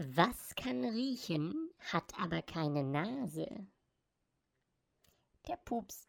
Was kann riechen, hat aber keine Nase? Der Pups.